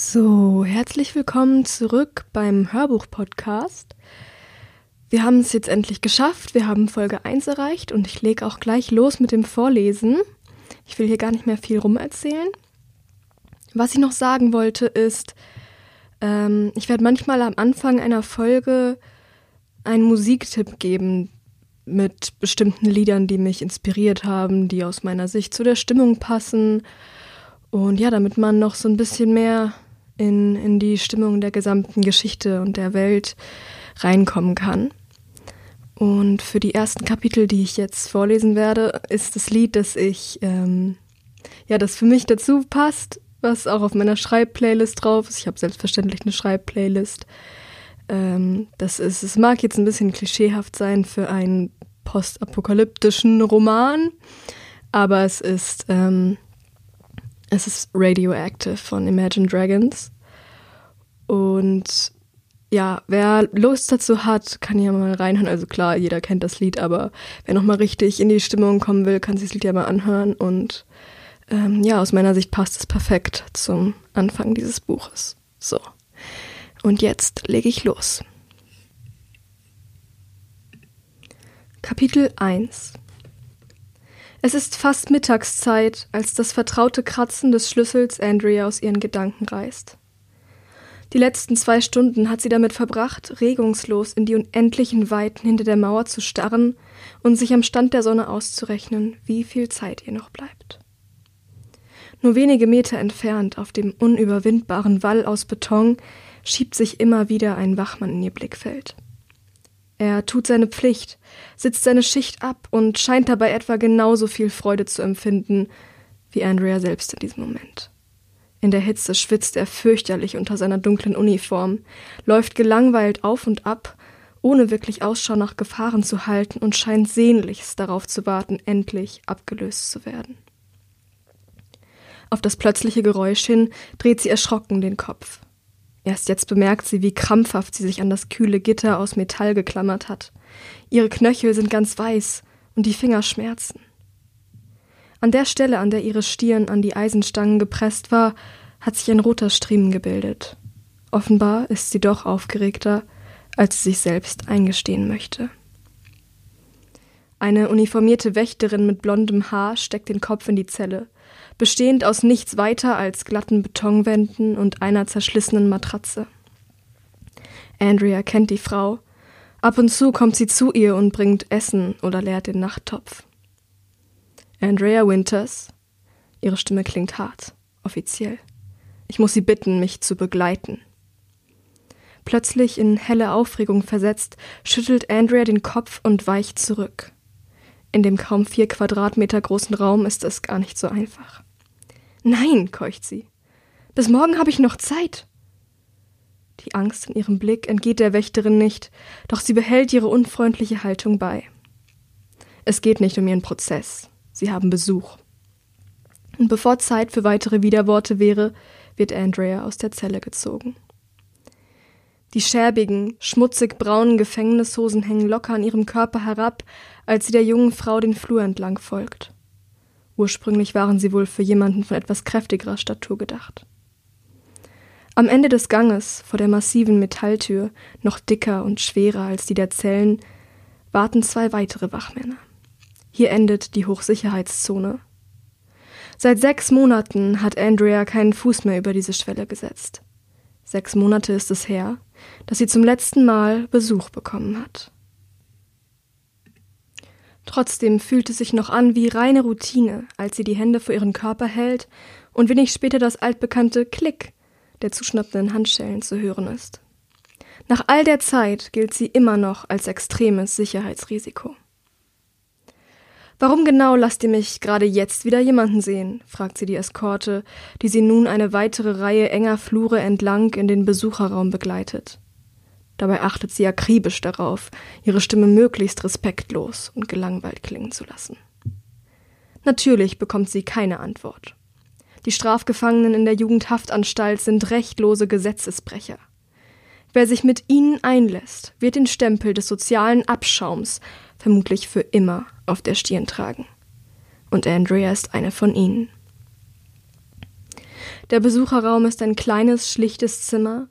So, herzlich willkommen zurück beim Hörbuch-Podcast. Wir haben es jetzt endlich geschafft. Wir haben Folge 1 erreicht und ich lege auch gleich los mit dem Vorlesen. Ich will hier gar nicht mehr viel rumerzählen. Was ich noch sagen wollte ist, ähm, ich werde manchmal am Anfang einer Folge einen Musiktipp geben mit bestimmten Liedern, die mich inspiriert haben, die aus meiner Sicht zu der Stimmung passen. Und ja, damit man noch so ein bisschen mehr in, in die Stimmung der gesamten Geschichte und der Welt reinkommen kann. Und für die ersten Kapitel, die ich jetzt vorlesen werde, ist das Lied, das ich, ähm, ja, das für mich dazu passt, was auch auf meiner Schreibplaylist drauf ist. Ich habe selbstverständlich eine Schreibplaylist. Ähm, das ist, es mag jetzt ein bisschen klischeehaft sein für einen postapokalyptischen Roman, aber es ist, ähm, es ist Radioactive von Imagine Dragons. Und ja, wer Lust dazu hat, kann ja mal reinhören. Also klar, jeder kennt das Lied, aber wer nochmal richtig in die Stimmung kommen will, kann sich das Lied ja mal anhören. Und ähm, ja, aus meiner Sicht passt es perfekt zum Anfang dieses Buches. So. Und jetzt lege ich los. Kapitel 1 Es ist fast Mittagszeit, als das vertraute Kratzen des Schlüssels Andrea aus ihren Gedanken reißt. Die letzten zwei Stunden hat sie damit verbracht, regungslos in die unendlichen Weiten hinter der Mauer zu starren und sich am Stand der Sonne auszurechnen, wie viel Zeit ihr noch bleibt. Nur wenige Meter entfernt, auf dem unüberwindbaren Wall aus Beton, schiebt sich immer wieder ein Wachmann in ihr Blickfeld. Er tut seine Pflicht, sitzt seine Schicht ab und scheint dabei etwa genauso viel Freude zu empfinden wie Andrea selbst in diesem Moment. In der Hitze schwitzt er fürchterlich unter seiner dunklen Uniform, läuft gelangweilt auf und ab, ohne wirklich Ausschau nach Gefahren zu halten und scheint sehnlichst darauf zu warten, endlich abgelöst zu werden. Auf das plötzliche Geräusch hin dreht sie erschrocken den Kopf. Erst jetzt bemerkt sie, wie krampfhaft sie sich an das kühle Gitter aus Metall geklammert hat. Ihre Knöchel sind ganz weiß und die Finger schmerzen. An der Stelle, an der ihre Stirn an die Eisenstangen gepresst war, hat sich ein roter Striemen gebildet. Offenbar ist sie doch aufgeregter, als sie sich selbst eingestehen möchte. Eine uniformierte Wächterin mit blondem Haar steckt den Kopf in die Zelle, bestehend aus nichts weiter als glatten Betonwänden und einer zerschlissenen Matratze. Andrea kennt die Frau. Ab und zu kommt sie zu ihr und bringt Essen oder leert den Nachttopf. Andrea Winters. Ihre Stimme klingt hart, offiziell. Ich muss Sie bitten, mich zu begleiten. Plötzlich in helle Aufregung versetzt, schüttelt Andrea den Kopf und weicht zurück. In dem kaum vier Quadratmeter großen Raum ist es gar nicht so einfach. Nein, keucht sie. Bis morgen habe ich noch Zeit. Die Angst in ihrem Blick entgeht der Wächterin nicht, doch sie behält ihre unfreundliche Haltung bei. Es geht nicht um ihren Prozess. Sie haben Besuch. Und bevor Zeit für weitere Widerworte wäre, wird Andrea aus der Zelle gezogen. Die schäbigen, schmutzig braunen Gefängnishosen hängen locker an ihrem Körper herab, als sie der jungen Frau den Flur entlang folgt. Ursprünglich waren sie wohl für jemanden von etwas kräftigerer Statur gedacht. Am Ende des Ganges, vor der massiven Metalltür, noch dicker und schwerer als die der Zellen, warten zwei weitere Wachmänner. Hier endet die Hochsicherheitszone. Seit sechs Monaten hat Andrea keinen Fuß mehr über diese Schwelle gesetzt. Sechs Monate ist es her, dass sie zum letzten Mal Besuch bekommen hat. Trotzdem fühlt es sich noch an wie reine Routine, als sie die Hände vor ihren Körper hält und wenig später das altbekannte Klick der zuschnappenden Handschellen zu hören ist. Nach all der Zeit gilt sie immer noch als extremes Sicherheitsrisiko. Warum genau lasst ihr mich gerade jetzt wieder jemanden sehen? fragt sie die Eskorte, die sie nun eine weitere Reihe enger Flure entlang in den Besucherraum begleitet. Dabei achtet sie akribisch darauf, ihre Stimme möglichst respektlos und gelangweilt klingen zu lassen. Natürlich bekommt sie keine Antwort. Die Strafgefangenen in der Jugendhaftanstalt sind rechtlose Gesetzesbrecher. Wer sich mit ihnen einlässt, wird den Stempel des sozialen Abschaums vermutlich für immer auf der Stirn tragen. Und Andrea ist eine von ihnen. Der Besucherraum ist ein kleines, schlichtes Zimmer,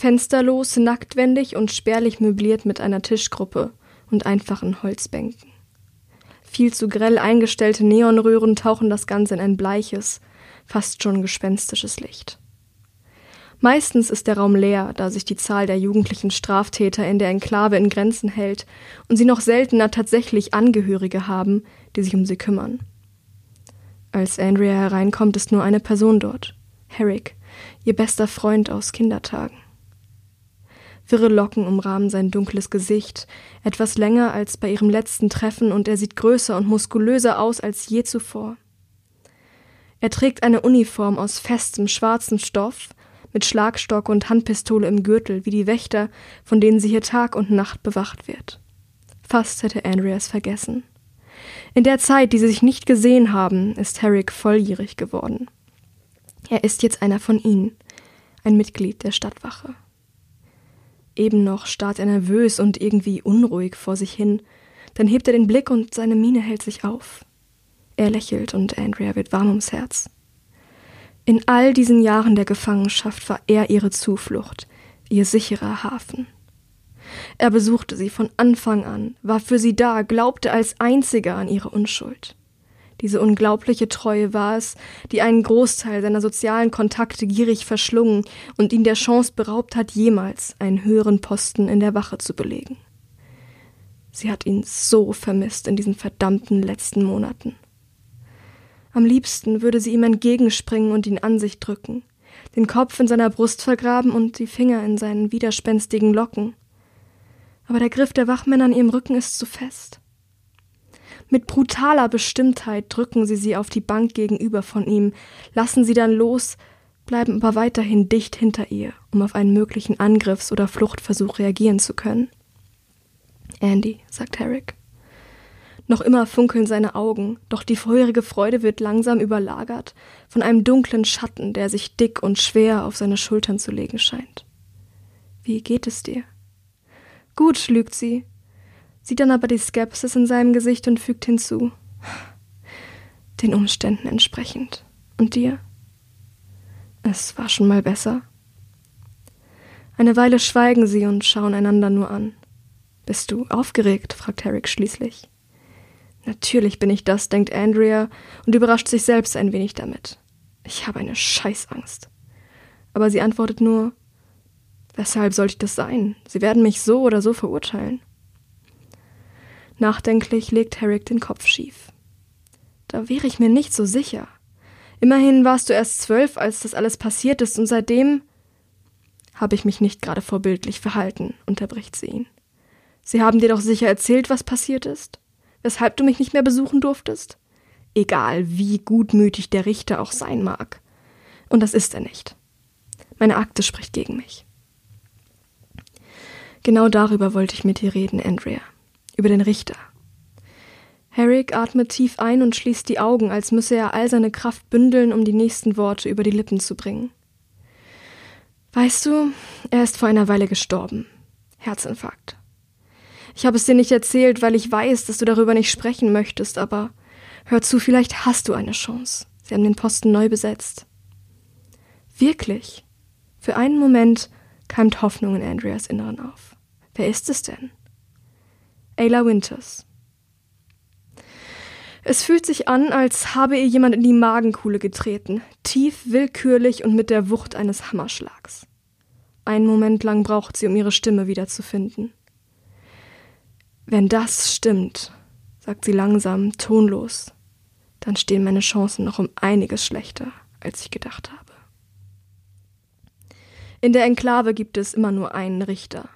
fensterlos, nacktwendig und spärlich möbliert mit einer Tischgruppe und einfachen Holzbänken. Viel zu grell eingestellte Neonröhren tauchen das Ganze in ein bleiches, fast schon gespenstisches Licht. Meistens ist der Raum leer, da sich die Zahl der jugendlichen Straftäter in der Enklave in Grenzen hält und sie noch seltener tatsächlich Angehörige haben, die sich um sie kümmern. Als Andrea hereinkommt, ist nur eine Person dort. Herrick, ihr bester Freund aus Kindertagen. Wirre Locken umrahmen sein dunkles Gesicht, etwas länger als bei ihrem letzten Treffen, und er sieht größer und muskulöser aus als je zuvor. Er trägt eine Uniform aus festem schwarzem Stoff, mit Schlagstock und Handpistole im Gürtel, wie die Wächter, von denen sie hier Tag und Nacht bewacht wird. Fast hätte Andrea es vergessen. In der Zeit, die sie sich nicht gesehen haben, ist Herrick volljährig geworden. Er ist jetzt einer von ihnen, ein Mitglied der Stadtwache. Eben noch starrt er nervös und irgendwie unruhig vor sich hin, dann hebt er den Blick und seine Miene hält sich auf. Er lächelt und Andrea wird warm ums Herz. In all diesen Jahren der Gefangenschaft war er ihre Zuflucht, ihr sicherer Hafen. Er besuchte sie von Anfang an, war für sie da, glaubte als einziger an ihre Unschuld. Diese unglaubliche Treue war es, die einen Großteil seiner sozialen Kontakte gierig verschlungen und ihn der Chance beraubt hat, jemals einen höheren Posten in der Wache zu belegen. Sie hat ihn so vermisst in diesen verdammten letzten Monaten. Am liebsten würde sie ihm entgegenspringen und ihn an sich drücken, den Kopf in seiner Brust vergraben und die Finger in seinen widerspenstigen Locken. Aber der Griff der Wachmänner an ihrem Rücken ist zu fest. Mit brutaler Bestimmtheit drücken sie sie auf die Bank gegenüber von ihm, lassen sie dann los, bleiben aber weiterhin dicht hinter ihr, um auf einen möglichen Angriffs- oder Fluchtversuch reagieren zu können. Andy, sagt Herrick. Noch immer funkeln seine Augen, doch die feurige Freude wird langsam überlagert von einem dunklen Schatten, der sich dick und schwer auf seine Schultern zu legen scheint. Wie geht es dir? Gut, lügt sie, sieht dann aber die Skepsis in seinem Gesicht und fügt hinzu. Den Umständen entsprechend. Und dir? Es war schon mal besser. Eine Weile schweigen sie und schauen einander nur an. Bist du aufgeregt? fragt Herrick schließlich. Natürlich bin ich das, denkt Andrea und überrascht sich selbst ein wenig damit. Ich habe eine Scheißangst. Aber sie antwortet nur, weshalb sollte ich das sein? Sie werden mich so oder so verurteilen. Nachdenklich legt Herrick den Kopf schief. Da wäre ich mir nicht so sicher. Immerhin warst du erst zwölf, als das alles passiert ist, und seitdem habe ich mich nicht gerade vorbildlich verhalten, unterbricht sie ihn. Sie haben dir doch sicher erzählt, was passiert ist? weshalb du mich nicht mehr besuchen durftest? Egal, wie gutmütig der Richter auch sein mag. Und das ist er nicht. Meine Akte spricht gegen mich. Genau darüber wollte ich mit dir reden, Andrea. Über den Richter. Herrick atmet tief ein und schließt die Augen, als müsse er all seine Kraft bündeln, um die nächsten Worte über die Lippen zu bringen. Weißt du, er ist vor einer Weile gestorben. Herzinfarkt. Ich habe es dir nicht erzählt, weil ich weiß, dass du darüber nicht sprechen möchtest, aber hör zu, vielleicht hast du eine Chance. Sie haben den Posten neu besetzt. Wirklich? Für einen Moment keimt Hoffnung in Andreas Inneren auf. Wer ist es denn? Ayla Winters. Es fühlt sich an, als habe ihr jemand in die Magenkuhle getreten, tief, willkürlich und mit der Wucht eines Hammerschlags. Einen Moment lang braucht sie, um ihre Stimme wiederzufinden. Wenn das stimmt, sagt sie langsam, tonlos, dann stehen meine Chancen noch um einiges schlechter, als ich gedacht habe. In der Enklave gibt es immer nur einen Richter.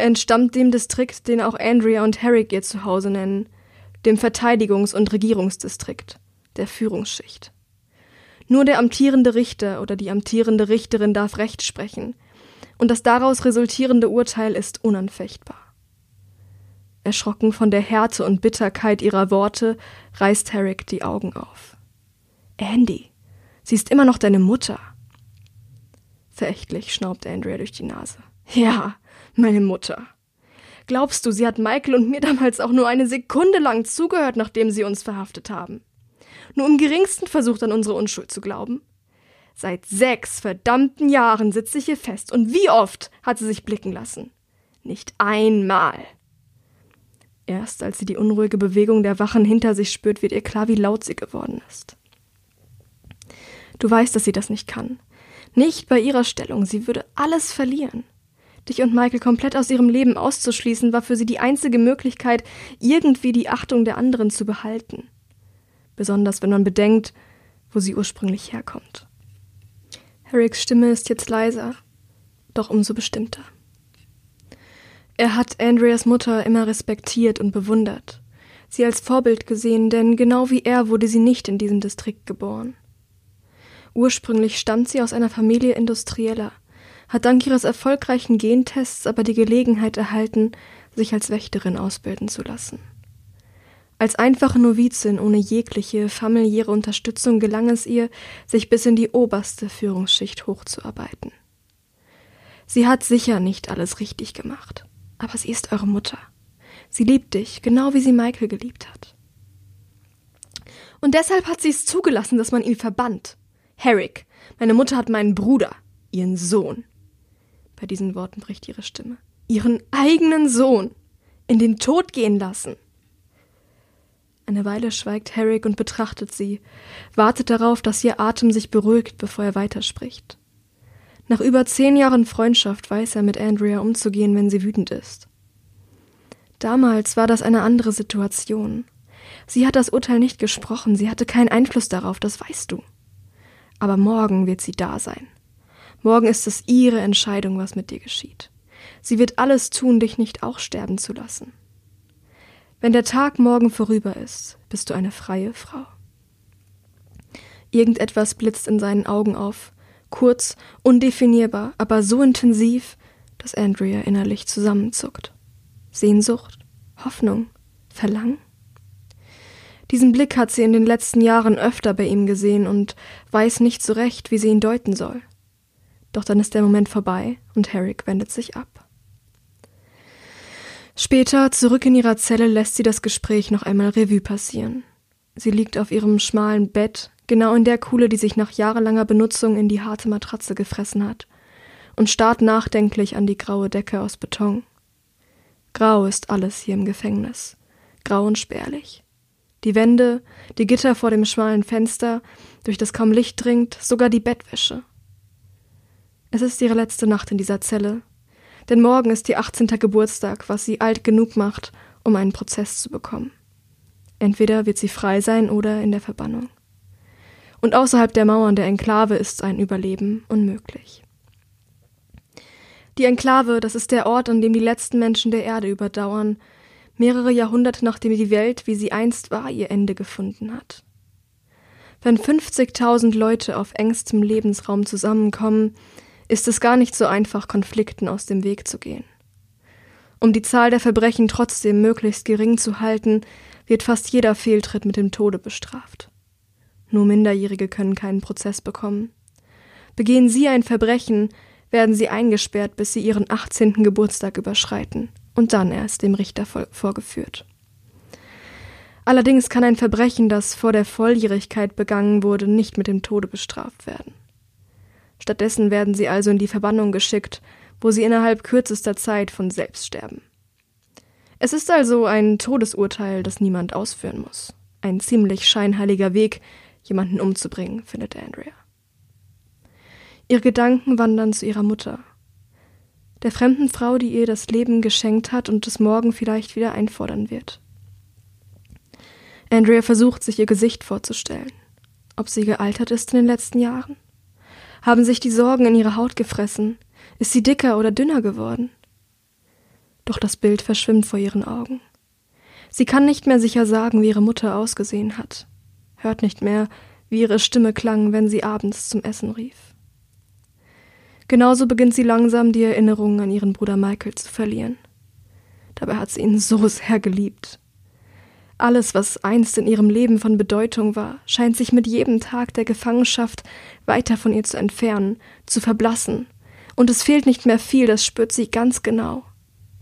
Entstammt dem Distrikt, den auch Andrea und Herrick ihr Zuhause nennen, dem Verteidigungs- und Regierungsdistrikt, der Führungsschicht. Nur der amtierende Richter oder die amtierende Richterin darf Recht sprechen, und das daraus resultierende Urteil ist unanfechtbar. Erschrocken von der Härte und Bitterkeit ihrer Worte, reißt Herrick die Augen auf. Andy, sie ist immer noch deine Mutter. Verächtlich schnaubt Andrea durch die Nase. Ja, meine Mutter. Glaubst du, sie hat Michael und mir damals auch nur eine Sekunde lang zugehört, nachdem sie uns verhaftet haben? Nur im geringsten versucht an unsere Unschuld zu glauben? Seit sechs verdammten Jahren sitze ich hier fest, und wie oft hat sie sich blicken lassen? Nicht einmal. Erst als sie die unruhige Bewegung der Wachen hinter sich spürt, wird ihr klar, wie laut sie geworden ist. Du weißt, dass sie das nicht kann. Nicht bei ihrer Stellung, sie würde alles verlieren. Dich und Michael komplett aus ihrem Leben auszuschließen, war für sie die einzige Möglichkeit, irgendwie die Achtung der anderen zu behalten. Besonders wenn man bedenkt, wo sie ursprünglich herkommt. Harrys Stimme ist jetzt leiser, doch umso bestimmter. Er hat Andreas Mutter immer respektiert und bewundert, sie als Vorbild gesehen, denn genau wie er wurde sie nicht in diesem Distrikt geboren. Ursprünglich stammt sie aus einer Familie Industrieller, hat dank ihres erfolgreichen Gentests aber die Gelegenheit erhalten, sich als Wächterin ausbilden zu lassen. Als einfache Novizin ohne jegliche familiäre Unterstützung gelang es ihr, sich bis in die oberste Führungsschicht hochzuarbeiten. Sie hat sicher nicht alles richtig gemacht aber sie ist eure Mutter. Sie liebt dich, genau wie sie Michael geliebt hat. Und deshalb hat sie es zugelassen, dass man ihn verbannt. Herrick, meine Mutter hat meinen Bruder, ihren Sohn. Bei diesen Worten bricht ihre Stimme. Ihren eigenen Sohn in den Tod gehen lassen. Eine Weile schweigt Herrick und betrachtet sie, wartet darauf, dass ihr Atem sich beruhigt, bevor er weiterspricht. Nach über zehn Jahren Freundschaft weiß er mit Andrea umzugehen, wenn sie wütend ist. Damals war das eine andere Situation. Sie hat das Urteil nicht gesprochen, sie hatte keinen Einfluss darauf, das weißt du. Aber morgen wird sie da sein. Morgen ist es ihre Entscheidung, was mit dir geschieht. Sie wird alles tun, dich nicht auch sterben zu lassen. Wenn der Tag morgen vorüber ist, bist du eine freie Frau. Irgendetwas blitzt in seinen Augen auf, kurz, undefinierbar, aber so intensiv, dass Andrea innerlich zusammenzuckt. Sehnsucht, Hoffnung, Verlangen? Diesen Blick hat sie in den letzten Jahren öfter bei ihm gesehen und weiß nicht so recht, wie sie ihn deuten soll. Doch dann ist der Moment vorbei und Herrick wendet sich ab. Später, zurück in ihrer Zelle, lässt sie das Gespräch noch einmal Revue passieren. Sie liegt auf ihrem schmalen Bett, genau in der Kuhle, die sich nach jahrelanger Benutzung in die harte Matratze gefressen hat, und starrt nachdenklich an die graue Decke aus Beton. Grau ist alles hier im Gefängnis, grau und spärlich. Die Wände, die Gitter vor dem schmalen Fenster, durch das kaum Licht dringt, sogar die Bettwäsche. Es ist ihre letzte Nacht in dieser Zelle, denn morgen ist ihr 18. Geburtstag, was sie alt genug macht, um einen Prozess zu bekommen. Entweder wird sie frei sein oder in der Verbannung und außerhalb der Mauern der Enklave ist ein Überleben unmöglich. Die Enklave, das ist der Ort, an dem die letzten Menschen der Erde überdauern, mehrere Jahrhunderte nachdem die Welt, wie sie einst war, ihr Ende gefunden hat. Wenn 50.000 Leute auf engstem Lebensraum zusammenkommen, ist es gar nicht so einfach, Konflikten aus dem Weg zu gehen. Um die Zahl der Verbrechen trotzdem möglichst gering zu halten, wird fast jeder Fehltritt mit dem Tode bestraft. Nur Minderjährige können keinen Prozess bekommen. Begehen sie ein Verbrechen, werden sie eingesperrt, bis sie ihren 18. Geburtstag überschreiten und dann erst dem Richter vorgeführt. Allerdings kann ein Verbrechen, das vor der Volljährigkeit begangen wurde, nicht mit dem Tode bestraft werden. Stattdessen werden sie also in die Verbannung geschickt, wo sie innerhalb kürzester Zeit von selbst sterben. Es ist also ein Todesurteil, das niemand ausführen muss. Ein ziemlich scheinheiliger Weg, jemanden umzubringen, findet Andrea. Ihre Gedanken wandern zu ihrer Mutter, der fremden Frau, die ihr das Leben geschenkt hat und es morgen vielleicht wieder einfordern wird. Andrea versucht, sich ihr Gesicht vorzustellen. Ob sie gealtert ist in den letzten Jahren? Haben sich die Sorgen in ihre Haut gefressen? Ist sie dicker oder dünner geworden? Doch das Bild verschwimmt vor ihren Augen. Sie kann nicht mehr sicher sagen, wie ihre Mutter ausgesehen hat hört nicht mehr, wie ihre Stimme klang, wenn sie abends zum Essen rief. Genauso beginnt sie langsam die Erinnerungen an ihren Bruder Michael zu verlieren. Dabei hat sie ihn so sehr geliebt. Alles, was einst in ihrem Leben von Bedeutung war, scheint sich mit jedem Tag der Gefangenschaft weiter von ihr zu entfernen, zu verblassen, und es fehlt nicht mehr viel, das spürt sie ganz genau,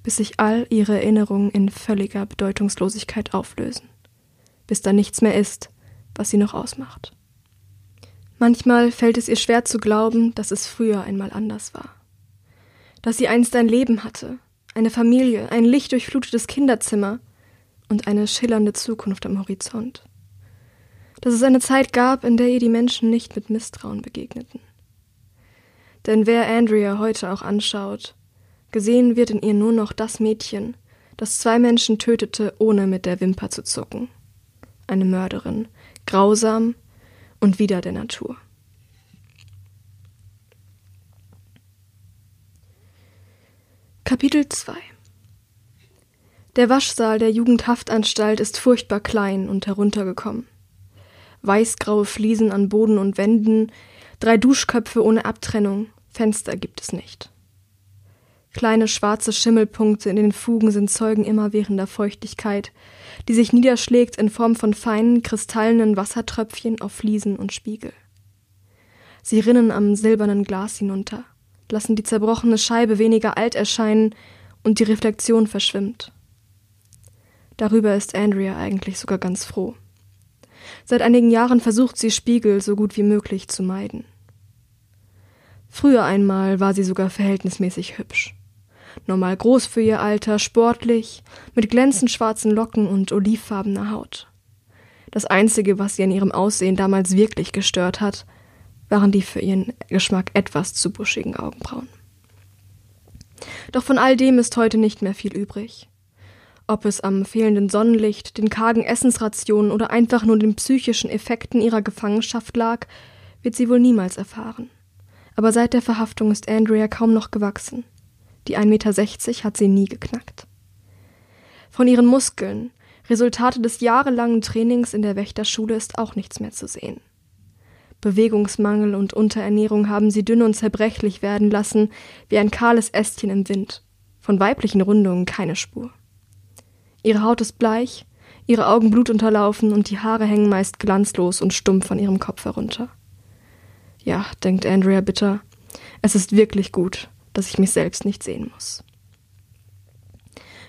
bis sich all ihre Erinnerungen in völliger Bedeutungslosigkeit auflösen, bis da nichts mehr ist, was sie noch ausmacht. Manchmal fällt es ihr schwer zu glauben, dass es früher einmal anders war. Dass sie einst ein Leben hatte, eine Familie, ein lichtdurchflutetes Kinderzimmer und eine schillernde Zukunft am Horizont. Dass es eine Zeit gab, in der ihr die Menschen nicht mit Misstrauen begegneten. Denn wer Andrea heute auch anschaut, gesehen wird in ihr nur noch das Mädchen, das zwei Menschen tötete, ohne mit der Wimper zu zucken. Eine Mörderin, grausam und wieder der Natur. Kapitel 2 Der Waschsaal der Jugendhaftanstalt ist furchtbar klein und heruntergekommen. Weißgraue Fliesen an Boden und Wänden, drei Duschköpfe ohne Abtrennung, Fenster gibt es nicht. Kleine schwarze Schimmelpunkte in den Fugen sind Zeugen immerwährender Feuchtigkeit, die sich niederschlägt in Form von feinen, kristallenen Wassertröpfchen auf Fliesen und Spiegel. Sie rinnen am silbernen Glas hinunter lassen die zerbrochene Scheibe weniger alt erscheinen und die Reflexion verschwimmt. Darüber ist Andrea eigentlich sogar ganz froh. Seit einigen Jahren versucht sie Spiegel so gut wie möglich zu meiden. Früher einmal war sie sogar verhältnismäßig hübsch. Normal groß für ihr Alter, sportlich, mit glänzend schwarzen Locken und olivfarbener Haut. Das Einzige, was sie an ihrem Aussehen damals wirklich gestört hat, waren die für ihren Geschmack etwas zu buschigen Augenbrauen. Doch von all dem ist heute nicht mehr viel übrig. Ob es am fehlenden Sonnenlicht, den kargen Essensrationen oder einfach nur den psychischen Effekten ihrer Gefangenschaft lag, wird sie wohl niemals erfahren. Aber seit der Verhaftung ist Andrea kaum noch gewachsen. Die 1,60 Meter hat sie nie geknackt. Von ihren Muskeln, Resultate des jahrelangen Trainings in der Wächterschule, ist auch nichts mehr zu sehen. Bewegungsmangel und Unterernährung haben sie dünn und zerbrechlich werden lassen, wie ein kahles Ästchen im Wind. Von weiblichen Rundungen keine Spur. Ihre Haut ist bleich, ihre Augen blutunterlaufen und die Haare hängen meist glanzlos und stumpf von ihrem Kopf herunter. Ja, denkt Andrea bitter, es ist wirklich gut, dass ich mich selbst nicht sehen muss.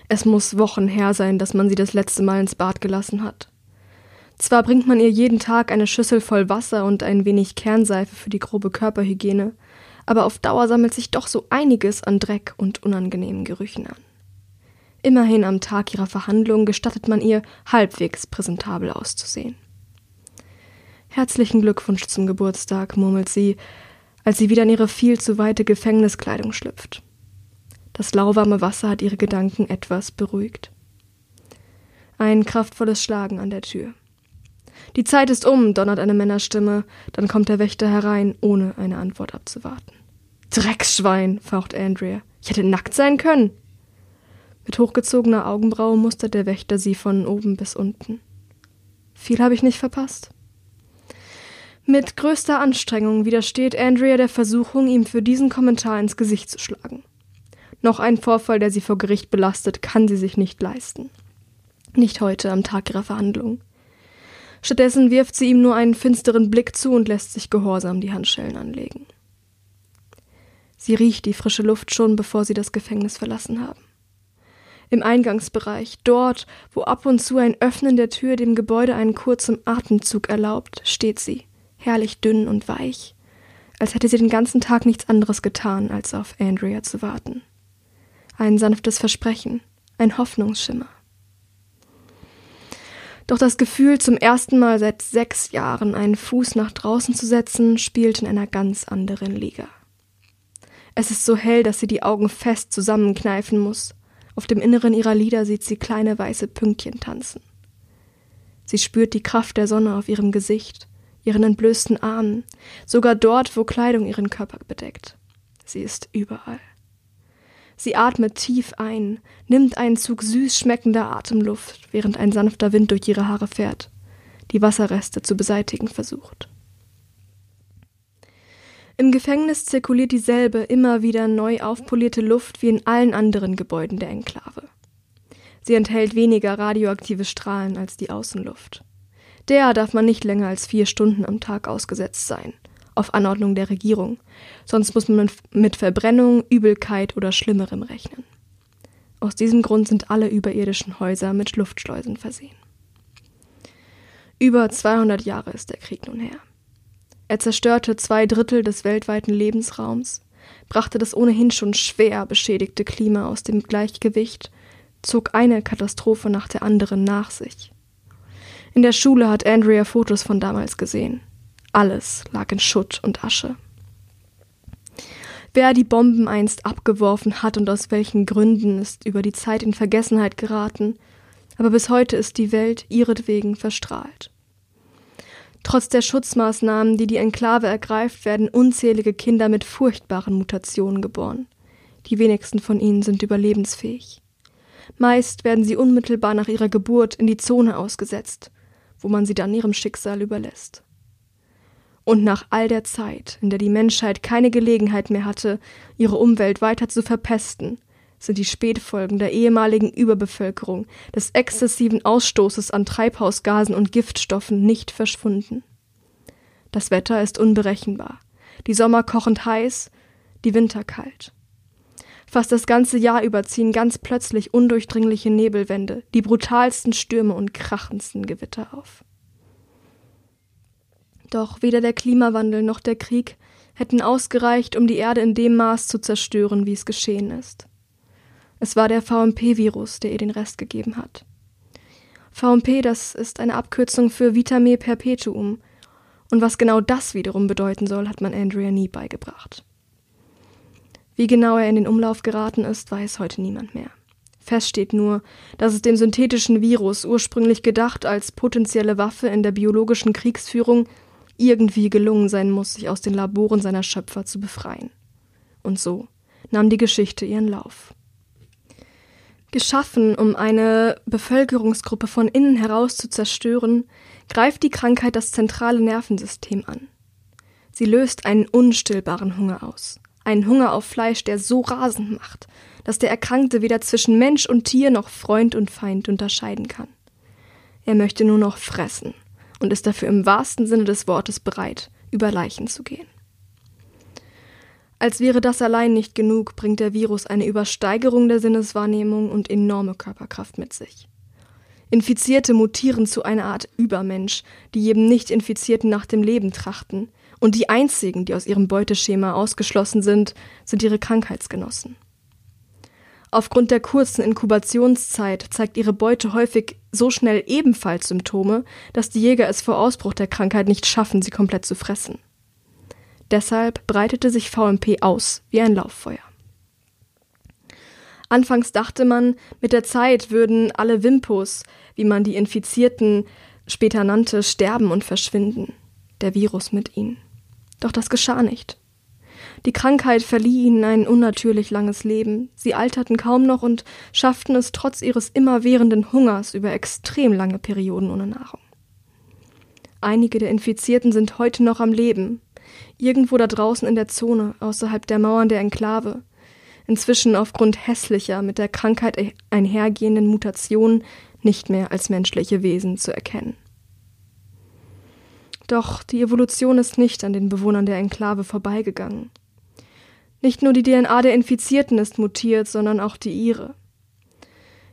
Es muss Wochen her sein, dass man sie das letzte Mal ins Bad gelassen hat. Zwar bringt man ihr jeden Tag eine Schüssel voll Wasser und ein wenig Kernseife für die grobe Körperhygiene, aber auf Dauer sammelt sich doch so einiges an Dreck und unangenehmen Gerüchen an. Immerhin am Tag ihrer Verhandlung gestattet man ihr, halbwegs präsentabel auszusehen. Herzlichen Glückwunsch zum Geburtstag, murmelt sie, als sie wieder in ihre viel zu weite Gefängniskleidung schlüpft. Das lauwarme Wasser hat ihre Gedanken etwas beruhigt. Ein kraftvolles Schlagen an der Tür. Die Zeit ist um, donnert eine Männerstimme, dann kommt der Wächter herein, ohne eine Antwort abzuwarten. Drecksschwein, faucht Andrea. Ich hätte nackt sein können. Mit hochgezogener Augenbraue mustert der Wächter sie von oben bis unten. Viel habe ich nicht verpasst. Mit größter Anstrengung widersteht Andrea der Versuchung, ihm für diesen Kommentar ins Gesicht zu schlagen. Noch ein Vorfall, der sie vor Gericht belastet, kann sie sich nicht leisten. Nicht heute, am Tag ihrer Verhandlung. Stattdessen wirft sie ihm nur einen finsteren Blick zu und lässt sich gehorsam die Handschellen anlegen. Sie riecht die frische Luft schon, bevor sie das Gefängnis verlassen haben. Im Eingangsbereich, dort, wo ab und zu ein Öffnen der Tür dem Gebäude einen kurzen Atemzug erlaubt, steht sie, herrlich dünn und weich, als hätte sie den ganzen Tag nichts anderes getan, als auf Andrea zu warten. Ein sanftes Versprechen, ein Hoffnungsschimmer. Doch das Gefühl, zum ersten Mal seit sechs Jahren einen Fuß nach draußen zu setzen, spielt in einer ganz anderen Liga. Es ist so hell, dass sie die Augen fest zusammenkneifen muss. Auf dem Inneren ihrer Lider sieht sie kleine weiße Pünktchen tanzen. Sie spürt die Kraft der Sonne auf ihrem Gesicht, ihren entblößten Armen, sogar dort, wo Kleidung ihren Körper bedeckt. Sie ist überall. Sie atmet tief ein, nimmt einen Zug süß schmeckender Atemluft, während ein sanfter Wind durch ihre Haare fährt, die Wasserreste zu beseitigen versucht. Im Gefängnis zirkuliert dieselbe, immer wieder neu aufpolierte Luft wie in allen anderen Gebäuden der Enklave. Sie enthält weniger radioaktive Strahlen als die Außenluft. Der darf man nicht länger als vier Stunden am Tag ausgesetzt sein – auf Anordnung der Regierung, sonst muss man mit Verbrennung, Übelkeit oder Schlimmerem rechnen. Aus diesem Grund sind alle überirdischen Häuser mit Luftschleusen versehen. Über 200 Jahre ist der Krieg nun her. Er zerstörte zwei Drittel des weltweiten Lebensraums, brachte das ohnehin schon schwer beschädigte Klima aus dem Gleichgewicht, zog eine Katastrophe nach der anderen nach sich. In der Schule hat Andrea Fotos von damals gesehen. Alles lag in Schutt und Asche. Wer die Bomben einst abgeworfen hat und aus welchen Gründen, ist über die Zeit in Vergessenheit geraten, aber bis heute ist die Welt ihretwegen verstrahlt. Trotz der Schutzmaßnahmen, die die Enklave ergreift, werden unzählige Kinder mit furchtbaren Mutationen geboren. Die wenigsten von ihnen sind überlebensfähig. Meist werden sie unmittelbar nach ihrer Geburt in die Zone ausgesetzt, wo man sie dann ihrem Schicksal überlässt. Und nach all der Zeit, in der die Menschheit keine Gelegenheit mehr hatte, ihre Umwelt weiter zu verpesten, sind die Spätfolgen der ehemaligen Überbevölkerung, des exzessiven Ausstoßes an Treibhausgasen und Giftstoffen nicht verschwunden. Das Wetter ist unberechenbar. Die Sommer kochend heiß, die Winter kalt. Fast das ganze Jahr über ziehen ganz plötzlich undurchdringliche Nebelwände, die brutalsten Stürme und krachendsten Gewitter auf. Doch weder der Klimawandel noch der Krieg hätten ausgereicht, um die Erde in dem Maß zu zerstören, wie es geschehen ist. Es war der VMP-Virus, der ihr den Rest gegeben hat. VMP, das ist eine Abkürzung für Vitame Perpetuum. Und was genau das wiederum bedeuten soll, hat man Andrea nie beigebracht. Wie genau er in den Umlauf geraten ist, weiß heute niemand mehr. Fest steht nur, dass es dem synthetischen Virus, ursprünglich gedacht als potenzielle Waffe in der biologischen Kriegsführung, irgendwie gelungen sein muss, sich aus den Laboren seiner Schöpfer zu befreien. Und so nahm die Geschichte ihren Lauf. Geschaffen, um eine Bevölkerungsgruppe von innen heraus zu zerstören, greift die Krankheit das zentrale Nervensystem an. Sie löst einen unstillbaren Hunger aus. Einen Hunger auf Fleisch, der so rasend macht, dass der Erkrankte weder zwischen Mensch und Tier noch Freund und Feind unterscheiden kann. Er möchte nur noch fressen und ist dafür im wahrsten Sinne des Wortes bereit, über Leichen zu gehen. Als wäre das allein nicht genug, bringt der Virus eine Übersteigerung der Sinneswahrnehmung und enorme Körperkraft mit sich. Infizierte mutieren zu einer Art Übermensch, die jedem Nicht-Infizierten nach dem Leben trachten, und die einzigen, die aus ihrem Beuteschema ausgeschlossen sind, sind ihre Krankheitsgenossen. Aufgrund der kurzen Inkubationszeit zeigt ihre Beute häufig so schnell ebenfalls Symptome, dass die Jäger es vor Ausbruch der Krankheit nicht schaffen, sie komplett zu fressen. Deshalb breitete sich VMP aus wie ein Lauffeuer. Anfangs dachte man, mit der Zeit würden alle Wimpos, wie man die Infizierten später nannte, sterben und verschwinden, der Virus mit ihnen. Doch das geschah nicht. Die Krankheit verlieh ihnen ein unnatürlich langes Leben, sie alterten kaum noch und schafften es trotz ihres immerwährenden Hungers über extrem lange Perioden ohne Nahrung. Einige der Infizierten sind heute noch am Leben, Irgendwo da draußen in der Zone, außerhalb der Mauern der Enklave. Inzwischen aufgrund hässlicher, mit der Krankheit einhergehenden Mutationen nicht mehr als menschliche Wesen zu erkennen. Doch die Evolution ist nicht an den Bewohnern der Enklave vorbeigegangen. Nicht nur die DNA der Infizierten ist mutiert, sondern auch die ihre.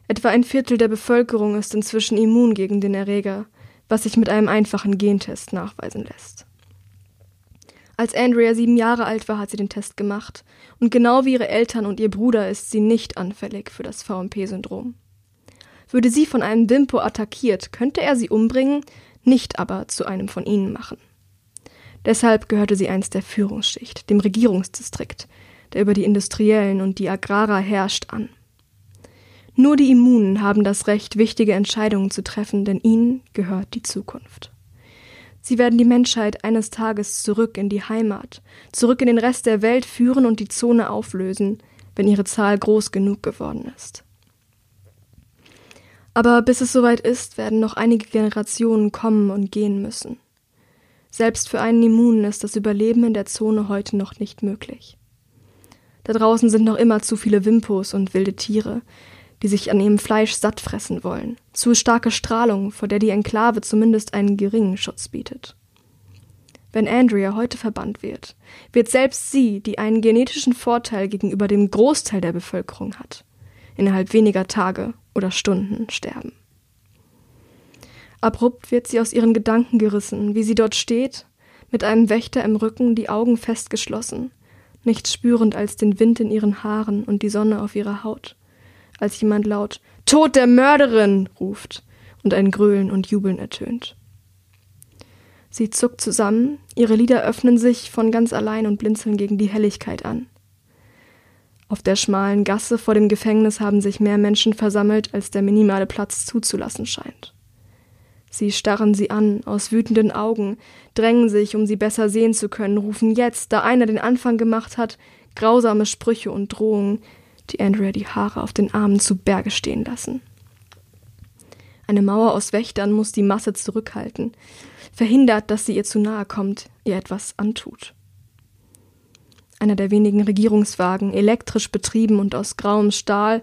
Etwa ein Viertel der Bevölkerung ist inzwischen immun gegen den Erreger, was sich mit einem einfachen Gentest nachweisen lässt. Als Andrea sieben Jahre alt war, hat sie den Test gemacht. Und genau wie ihre Eltern und ihr Bruder ist sie nicht anfällig für das VMP-Syndrom. Würde sie von einem Wimpo attackiert, könnte er sie umbringen, nicht aber zu einem von ihnen machen. Deshalb gehörte sie einst der Führungsschicht, dem Regierungsdistrikt, der über die Industriellen und die Agrarer herrscht, an. Nur die Immunen haben das Recht, wichtige Entscheidungen zu treffen, denn ihnen gehört die Zukunft. Sie werden die Menschheit eines Tages zurück in die Heimat, zurück in den Rest der Welt führen und die Zone auflösen, wenn ihre Zahl groß genug geworden ist. Aber bis es soweit ist, werden noch einige Generationen kommen und gehen müssen. Selbst für einen Immunen ist das Überleben in der Zone heute noch nicht möglich. Da draußen sind noch immer zu viele Wimpos und wilde Tiere, die sich an ihrem Fleisch satt fressen wollen, zu starke Strahlung, vor der die Enklave zumindest einen geringen Schutz bietet. Wenn Andrea heute verbannt wird, wird selbst sie, die einen genetischen Vorteil gegenüber dem Großteil der Bevölkerung hat, innerhalb weniger Tage oder Stunden sterben. Abrupt wird sie aus ihren Gedanken gerissen, wie sie dort steht, mit einem Wächter im Rücken, die Augen festgeschlossen, nichts spürend als den Wind in ihren Haaren und die Sonne auf ihrer Haut, als jemand laut Tod der Mörderin ruft und ein Gröhlen und Jubeln ertönt. Sie zuckt zusammen, ihre Lider öffnen sich von ganz allein und blinzeln gegen die Helligkeit an. Auf der schmalen Gasse vor dem Gefängnis haben sich mehr Menschen versammelt, als der minimale Platz zuzulassen scheint. Sie starren sie an, aus wütenden Augen, drängen sich, um sie besser sehen zu können, rufen jetzt, da einer den Anfang gemacht hat, grausame Sprüche und Drohungen, die Andrea die Haare auf den Armen zu Berge stehen lassen. Eine Mauer aus Wächtern muss die Masse zurückhalten, verhindert, dass sie ihr zu nahe kommt, ihr etwas antut. Einer der wenigen Regierungswagen, elektrisch betrieben und aus grauem Stahl,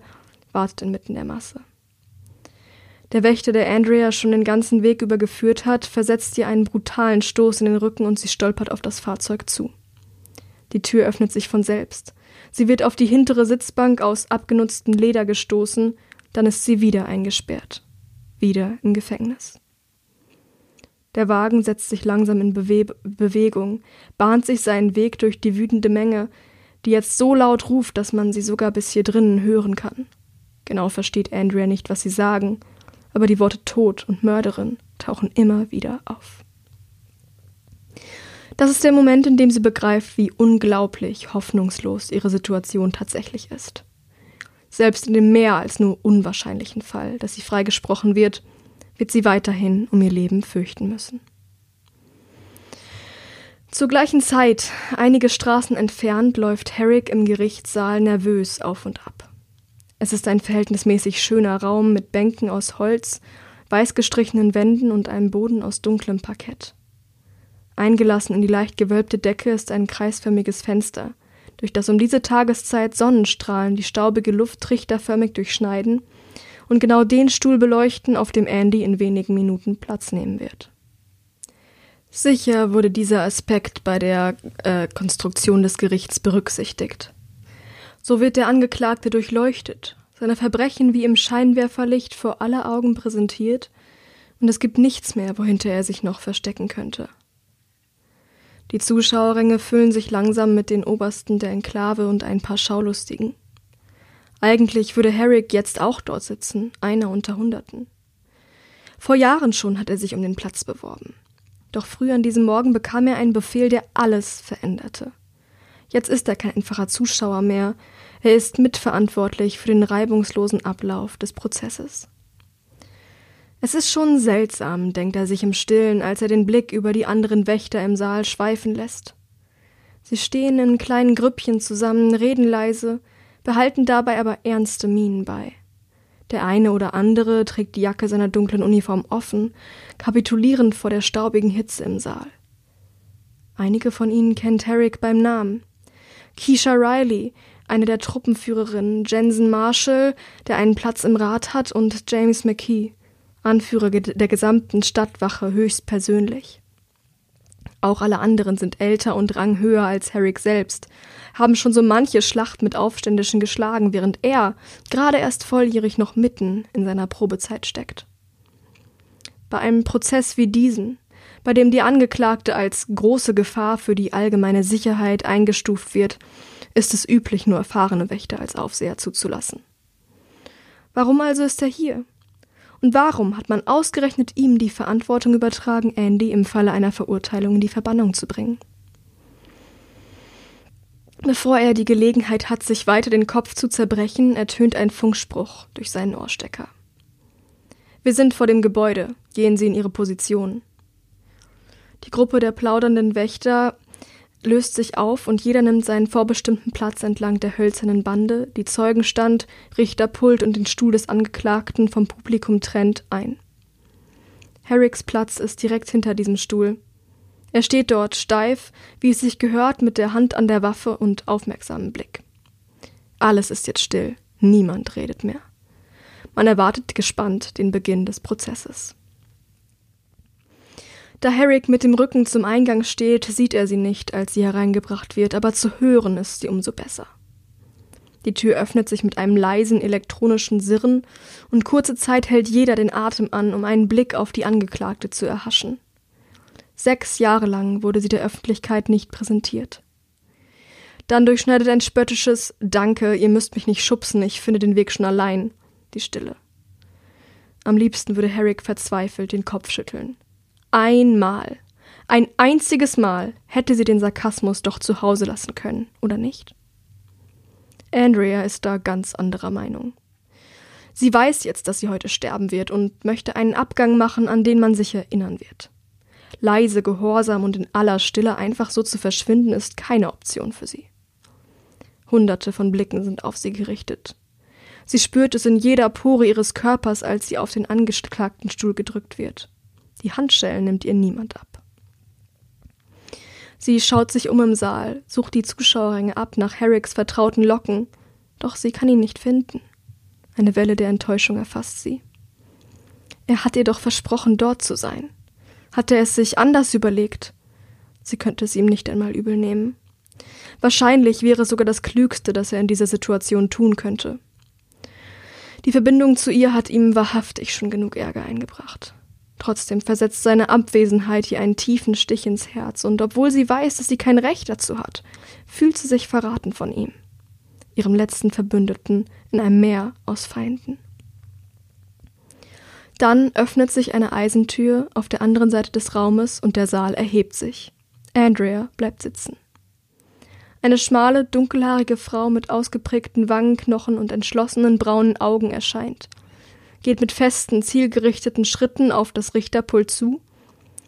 wartet inmitten der Masse. Der Wächter, der Andrea schon den ganzen Weg über geführt hat, versetzt ihr einen brutalen Stoß in den Rücken und sie stolpert auf das Fahrzeug zu. Die Tür öffnet sich von selbst. Sie wird auf die hintere Sitzbank aus abgenutztem Leder gestoßen, dann ist sie wieder eingesperrt. Wieder im Gefängnis. Der Wagen setzt sich langsam in Bewe Bewegung, bahnt sich seinen Weg durch die wütende Menge, die jetzt so laut ruft, dass man sie sogar bis hier drinnen hören kann. Genau versteht Andrea nicht, was sie sagen, aber die Worte Tod und Mörderin tauchen immer wieder auf. Das ist der Moment, in dem sie begreift, wie unglaublich hoffnungslos ihre Situation tatsächlich ist. Selbst in dem mehr als nur unwahrscheinlichen Fall, dass sie freigesprochen wird, wird sie weiterhin um ihr Leben fürchten müssen. Zur gleichen Zeit, einige Straßen entfernt, läuft Herrick im Gerichtssaal nervös auf und ab. Es ist ein verhältnismäßig schöner Raum mit Bänken aus Holz, weiß gestrichenen Wänden und einem Boden aus dunklem Parkett. Eingelassen in die leicht gewölbte Decke ist ein kreisförmiges Fenster, durch das um diese Tageszeit Sonnenstrahlen die staubige Luft trichterförmig durchschneiden und genau den Stuhl beleuchten, auf dem Andy in wenigen Minuten Platz nehmen wird. Sicher wurde dieser Aspekt bei der äh, Konstruktion des Gerichts berücksichtigt. So wird der Angeklagte durchleuchtet, seine Verbrechen wie im Scheinwerferlicht vor aller Augen präsentiert, und es gibt nichts mehr, wohinter er sich noch verstecken könnte. Die Zuschauerränge füllen sich langsam mit den Obersten der Enklave und ein paar Schaulustigen. Eigentlich würde Herrick jetzt auch dort sitzen, einer unter Hunderten. Vor Jahren schon hat er sich um den Platz beworben. Doch früh an diesem Morgen bekam er einen Befehl, der alles veränderte. Jetzt ist er kein einfacher Zuschauer mehr, er ist mitverantwortlich für den reibungslosen Ablauf des Prozesses. Es ist schon seltsam, denkt er sich im Stillen, als er den Blick über die anderen Wächter im Saal schweifen lässt. Sie stehen in kleinen Grüppchen zusammen, reden leise, behalten dabei aber ernste Mienen bei. Der eine oder andere trägt die Jacke seiner dunklen Uniform offen, kapitulierend vor der staubigen Hitze im Saal. Einige von ihnen kennt Herrick beim Namen. Keisha Riley, eine der Truppenführerinnen, Jensen Marshall, der einen Platz im Rat hat, und James McKee, Anführer der gesamten Stadtwache höchstpersönlich. Auch alle anderen sind älter und ranghöher als Herrick selbst, haben schon so manche Schlacht mit Aufständischen geschlagen, während er gerade erst volljährig noch mitten in seiner Probezeit steckt. Bei einem Prozess wie diesen, bei dem die Angeklagte als große Gefahr für die allgemeine Sicherheit eingestuft wird, ist es üblich, nur erfahrene Wächter als Aufseher zuzulassen. Warum also ist er hier? Und warum hat man ausgerechnet ihm die Verantwortung übertragen, Andy im Falle einer Verurteilung in die Verbannung zu bringen? Bevor er die Gelegenheit hat, sich weiter den Kopf zu zerbrechen, ertönt ein Funkspruch durch seinen Ohrstecker. Wir sind vor dem Gebäude, gehen Sie in Ihre Position. Die Gruppe der plaudernden Wächter löst sich auf und jeder nimmt seinen vorbestimmten Platz entlang der hölzernen Bande, die Zeugenstand, Richterpult und den Stuhl des Angeklagten vom Publikum trennt, ein. Herricks Platz ist direkt hinter diesem Stuhl. Er steht dort steif, wie es sich gehört, mit der Hand an der Waffe und aufmerksamem Blick. Alles ist jetzt still, niemand redet mehr. Man erwartet gespannt den Beginn des Prozesses. Da Herrick mit dem Rücken zum Eingang steht, sieht er sie nicht, als sie hereingebracht wird, aber zu hören ist sie umso besser. Die Tür öffnet sich mit einem leisen elektronischen Sirren, und kurze Zeit hält jeder den Atem an, um einen Blick auf die Angeklagte zu erhaschen. Sechs Jahre lang wurde sie der Öffentlichkeit nicht präsentiert. Dann durchschneidet ein spöttisches Danke, ihr müsst mich nicht schubsen, ich finde den Weg schon allein die Stille. Am liebsten würde Herrick verzweifelt den Kopf schütteln. Einmal, ein einziges Mal hätte sie den Sarkasmus doch zu Hause lassen können, oder nicht? Andrea ist da ganz anderer Meinung. Sie weiß jetzt, dass sie heute sterben wird und möchte einen Abgang machen, an den man sich erinnern wird. Leise, gehorsam und in aller Stille einfach so zu verschwinden, ist keine Option für sie. Hunderte von Blicken sind auf sie gerichtet. Sie spürt es in jeder Pore ihres Körpers, als sie auf den angeklagten Stuhl gedrückt wird. Die Handschellen nimmt ihr niemand ab. Sie schaut sich um im Saal, sucht die Zuschauerränge ab nach Herricks vertrauten Locken, doch sie kann ihn nicht finden. Eine Welle der Enttäuschung erfasst sie. Er hat ihr doch versprochen, dort zu sein. Hatte er es sich anders überlegt? Sie könnte es ihm nicht einmal übel nehmen. Wahrscheinlich wäre sogar das Klügste, das er in dieser Situation tun könnte. Die Verbindung zu ihr hat ihm wahrhaftig schon genug Ärger eingebracht. Trotzdem versetzt seine Abwesenheit ihr einen tiefen Stich ins Herz, und obwohl sie weiß, dass sie kein Recht dazu hat, fühlt sie sich verraten von ihm, ihrem letzten Verbündeten in einem Meer aus Feinden. Dann öffnet sich eine Eisentür auf der anderen Seite des Raumes und der Saal erhebt sich. Andrea bleibt sitzen. Eine schmale, dunkelhaarige Frau mit ausgeprägten Wangenknochen und entschlossenen braunen Augen erscheint, geht mit festen, zielgerichteten Schritten auf das Richterpult zu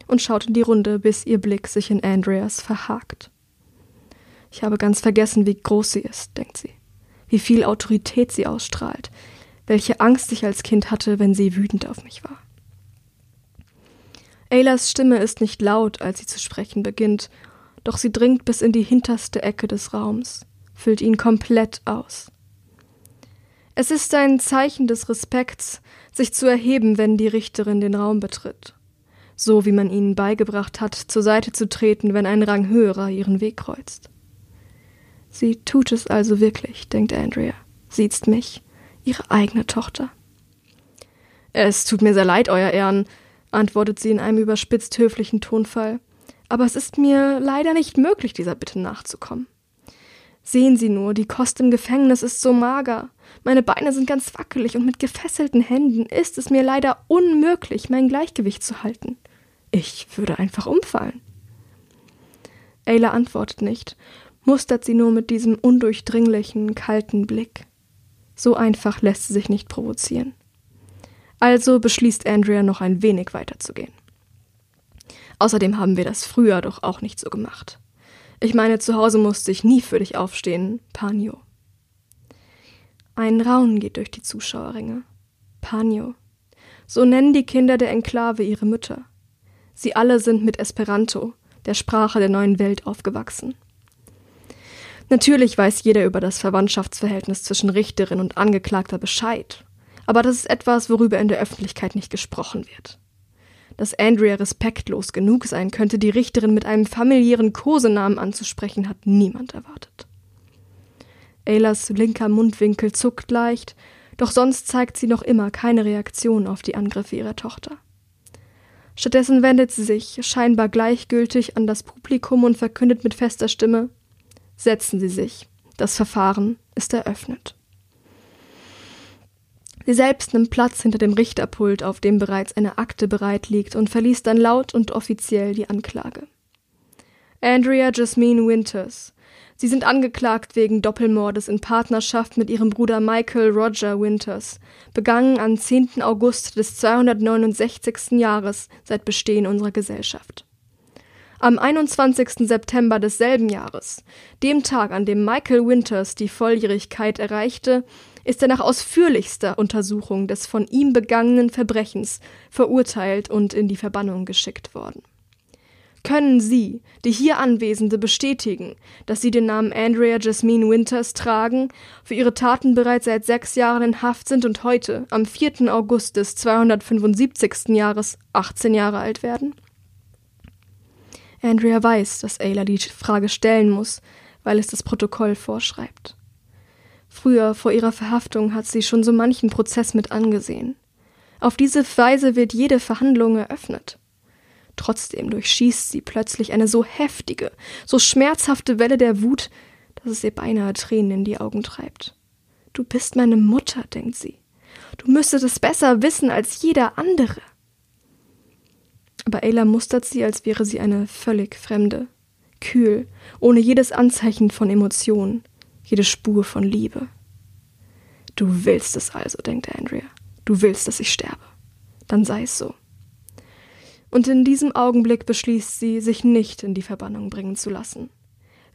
und schaut in die Runde, bis ihr Blick sich in Andreas verhakt. Ich habe ganz vergessen, wie groß sie ist, denkt sie, wie viel Autorität sie ausstrahlt, welche Angst ich als Kind hatte, wenn sie wütend auf mich war. Aylas Stimme ist nicht laut, als sie zu sprechen beginnt, doch sie dringt bis in die hinterste Ecke des Raums, füllt ihn komplett aus. Es ist ein Zeichen des Respekts, sich zu erheben, wenn die Richterin den Raum betritt, so wie man ihnen beigebracht hat, zur Seite zu treten, wenn ein Rang höherer ihren Weg kreuzt. Sie tut es also wirklich, denkt Andrea, sieht's mich, ihre eigene Tochter. Es tut mir sehr leid, Euer Ehren, antwortet sie in einem überspitzt höflichen Tonfall aber es ist mir leider nicht möglich, dieser Bitte nachzukommen. Sehen Sie nur, die Kost im Gefängnis ist so mager. Meine Beine sind ganz wackelig und mit gefesselten Händen ist es mir leider unmöglich, mein Gleichgewicht zu halten. Ich würde einfach umfallen. Ayla antwortet nicht, mustert sie nur mit diesem undurchdringlichen, kalten Blick. So einfach lässt sie sich nicht provozieren. Also beschließt Andrea noch ein wenig weiterzugehen. Außerdem haben wir das früher doch auch nicht so gemacht. Ich meine, zu Hause musste ich nie für dich aufstehen, Panio. Ein Raunen geht durch die Zuschauerränge. Panio. So nennen die Kinder der Enklave ihre Mütter. Sie alle sind mit Esperanto, der Sprache der neuen Welt, aufgewachsen. Natürlich weiß jeder über das Verwandtschaftsverhältnis zwischen Richterin und Angeklagter Bescheid, aber das ist etwas, worüber in der Öffentlichkeit nicht gesprochen wird dass Andrea respektlos genug sein könnte, die Richterin mit einem familiären Kosenamen anzusprechen, hat niemand erwartet. Aylas linker Mundwinkel zuckt leicht, doch sonst zeigt sie noch immer keine Reaktion auf die Angriffe ihrer Tochter. Stattdessen wendet sie sich, scheinbar gleichgültig, an das Publikum und verkündet mit fester Stimme Setzen Sie sich, das Verfahren ist eröffnet. Sie selbst nimmt Platz hinter dem Richterpult, auf dem bereits eine Akte bereit liegt, und verliest dann laut und offiziell die Anklage. Andrea Jasmine Winters. Sie sind angeklagt wegen Doppelmordes in Partnerschaft mit ihrem Bruder Michael Roger Winters, begangen am 10. August des 269. Jahres seit Bestehen unserer Gesellschaft. Am 21. September desselben Jahres, dem Tag, an dem Michael Winters die Volljährigkeit erreichte, ist er nach ausführlichster Untersuchung des von ihm begangenen Verbrechens verurteilt und in die Verbannung geschickt worden. Können Sie, die hier Anwesende, bestätigen, dass Sie den Namen Andrea Jasmine Winters tragen, für Ihre Taten bereits seit sechs Jahren in Haft sind und heute, am 4. August des 275. Jahres, 18 Jahre alt werden? Andrea weiß, dass Ayla die Frage stellen muss, weil es das Protokoll vorschreibt. Früher, vor ihrer Verhaftung, hat sie schon so manchen Prozess mit angesehen. Auf diese Weise wird jede Verhandlung eröffnet. Trotzdem durchschießt sie plötzlich eine so heftige, so schmerzhafte Welle der Wut, dass es ihr beinahe Tränen in die Augen treibt. Du bist meine Mutter, denkt sie. Du müsstest es besser wissen als jeder andere. Aber Ayla mustert sie, als wäre sie eine völlig Fremde, kühl, ohne jedes Anzeichen von Emotion, jede Spur von Liebe. Du willst es also, denkt Andrea. Du willst, dass ich sterbe. Dann sei es so. Und in diesem Augenblick beschließt sie, sich nicht in die Verbannung bringen zu lassen.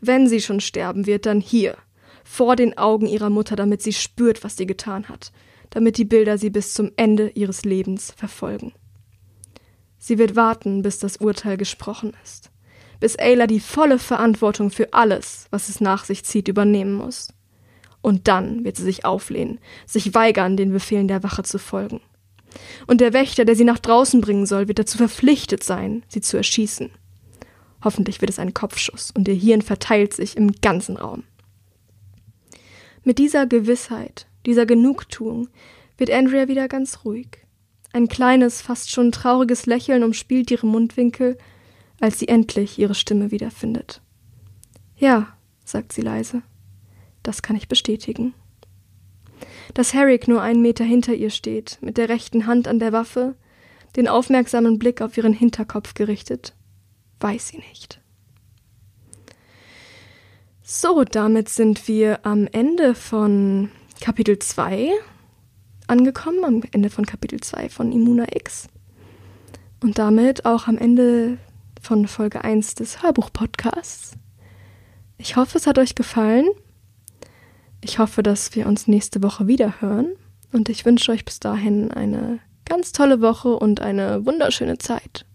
Wenn sie schon sterben wird, dann hier, vor den Augen ihrer Mutter, damit sie spürt, was sie getan hat, damit die Bilder sie bis zum Ende ihres Lebens verfolgen. Sie wird warten, bis das Urteil gesprochen ist, bis Ayla die volle Verantwortung für alles, was es nach sich zieht, übernehmen muss. Und dann wird sie sich auflehnen, sich weigern, den Befehlen der Wache zu folgen. Und der Wächter, der sie nach draußen bringen soll, wird dazu verpflichtet sein, sie zu erschießen. Hoffentlich wird es ein Kopfschuss und ihr Hirn verteilt sich im ganzen Raum. Mit dieser Gewissheit, dieser Genugtuung wird Andrea wieder ganz ruhig. Ein kleines, fast schon trauriges Lächeln umspielt ihre Mundwinkel, als sie endlich ihre Stimme wiederfindet. Ja, sagt sie leise, das kann ich bestätigen. Dass Herrick nur einen Meter hinter ihr steht, mit der rechten Hand an der Waffe, den aufmerksamen Blick auf ihren Hinterkopf gerichtet, weiß sie nicht. So, damit sind wir am Ende von Kapitel 2 angekommen, am Ende von Kapitel 2 von Immuna X. Und damit auch am Ende von Folge 1 des Hörbuch-Podcasts. Ich hoffe, es hat euch gefallen. Ich hoffe, dass wir uns nächste Woche wieder hören. Und ich wünsche euch bis dahin eine ganz tolle Woche und eine wunderschöne Zeit.